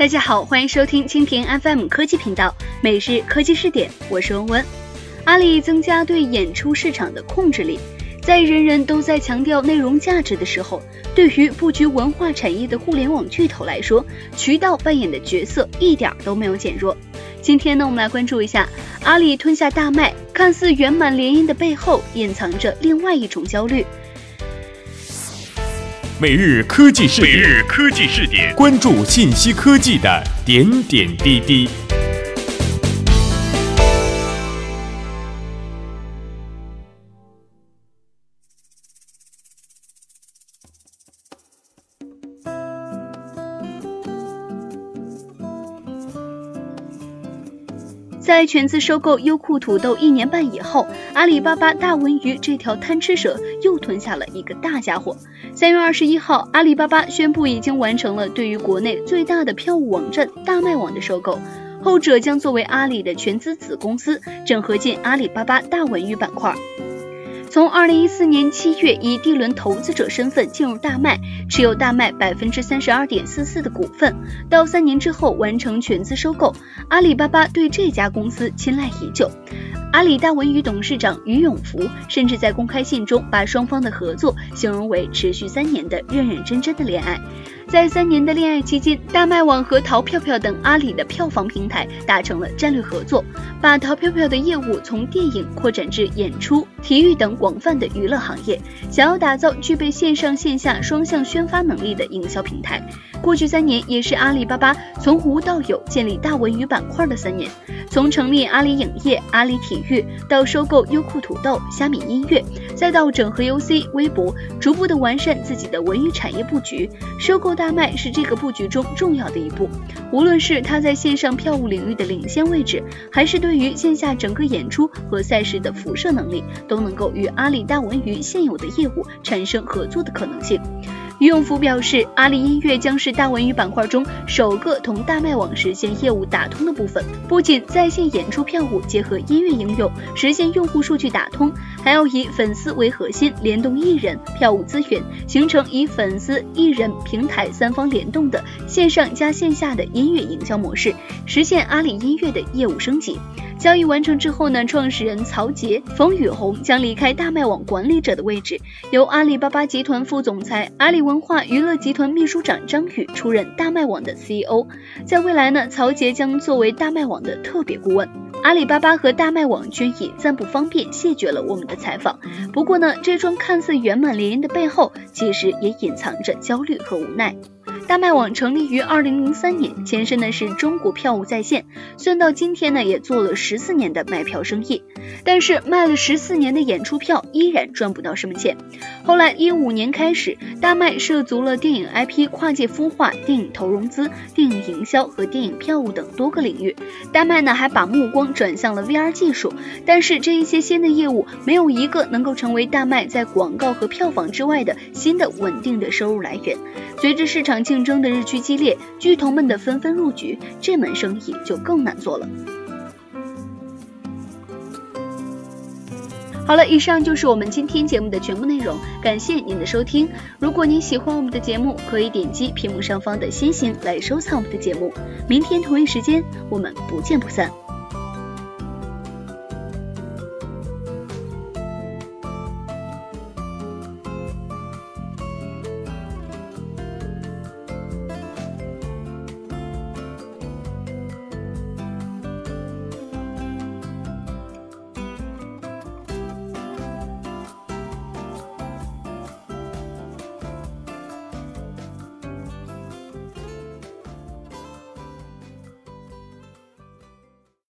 大家好，欢迎收听蜻蜓 FM 科技频道每日科技视点，我是温温。阿里增加对演出市场的控制力，在人人都在强调内容价值的时候，对于布局文化产业的互联网巨头来说，渠道扮演的角色一点都没有减弱。今天呢，我们来关注一下阿里吞下大麦，看似圆满联姻的背后，隐藏着另外一种焦虑。每日科技视点，每日科技视点，关注信息科技的点点滴滴。在全资收购优酷土豆一年半以后，阿里巴巴大文娱这条贪吃蛇又吞下了一个大家伙。三月二十一号，阿里巴巴宣布已经完成了对于国内最大的票务网站大麦网的收购，后者将作为阿里的全资子公司，整合进阿里巴巴大文娱板块。从二零一四年七月以第一轮投资者身份进入大麦，持有大麦百分之三十二点四四的股份，到三年之后完成全资收购，阿里巴巴对这家公司青睐已久。阿里大文娱董事长俞永福甚至在公开信中把双方的合作形容为持续三年的认认真真的恋爱。在三年的恋爱期间，大麦网和淘票票等阿里的票房平台达成了战略合作，把淘票票的业务从电影扩展至演出、体育等广泛的娱乐行业，想要打造具备线上线下双向宣发能力的营销平台。过去三年也是阿里巴巴从无到有建立大文娱板块的三年，从成立阿里影业、阿里体体育到收购优酷土豆、虾米音乐，再到整合 UC、微博，逐步的完善自己的文娱产业布局，收购。大麦是这个布局中重要的一步，无论是它在线上票务领域的领先位置，还是对于线下整个演出和赛事的辐射能力，都能够与阿里大文娱现有的业务产生合作的可能性。俞永福表示，阿里音乐将是大文娱板块中首个同大麦网实现业务打通的部分。不仅在线演出票务结合音乐应用实现用户数据打通，还要以粉丝为核心，联动艺人、票务资源，形成以粉丝、艺人、平台三方联动的线上加线下的音乐营销模式，实现阿里音乐的业务升级。交易完成之后呢，创始人曹杰、冯宇红将离开大麦网管理者的位置，由阿里巴巴集团副总裁、阿里文化娱乐集团秘书长张宇出任大麦网的 CEO。在未来呢，曹杰将作为大麦网的特别顾问。阿里巴巴和大麦网均以暂不方便谢绝了我们的采访。不过呢，这桩看似圆满联姻的背后，其实也隐藏着焦虑和无奈。大麦网成立于二零零三年，前身呢是中国票务在线，算到今天呢也做了十四年的卖票生意，但是卖了十四年的演出票依然赚不到什么钱。后来一五年开始，大麦涉足了电影 IP 跨界孵化、电影投融资、电影营销和电影票务等多个领域。大麦呢还把目光转向了 VR 技术，但是这一些新的业务没有一个能够成为大麦在广告和票房之外的新的稳定的收入来源。随着市场竞竞争的日趋激烈，巨头们的纷纷入局，这门生意就更难做了。好了，以上就是我们今天节目的全部内容，感谢您的收听。如果您喜欢我们的节目，可以点击屏幕上方的星星来收藏我们的节目。明天同一时间，我们不见不散。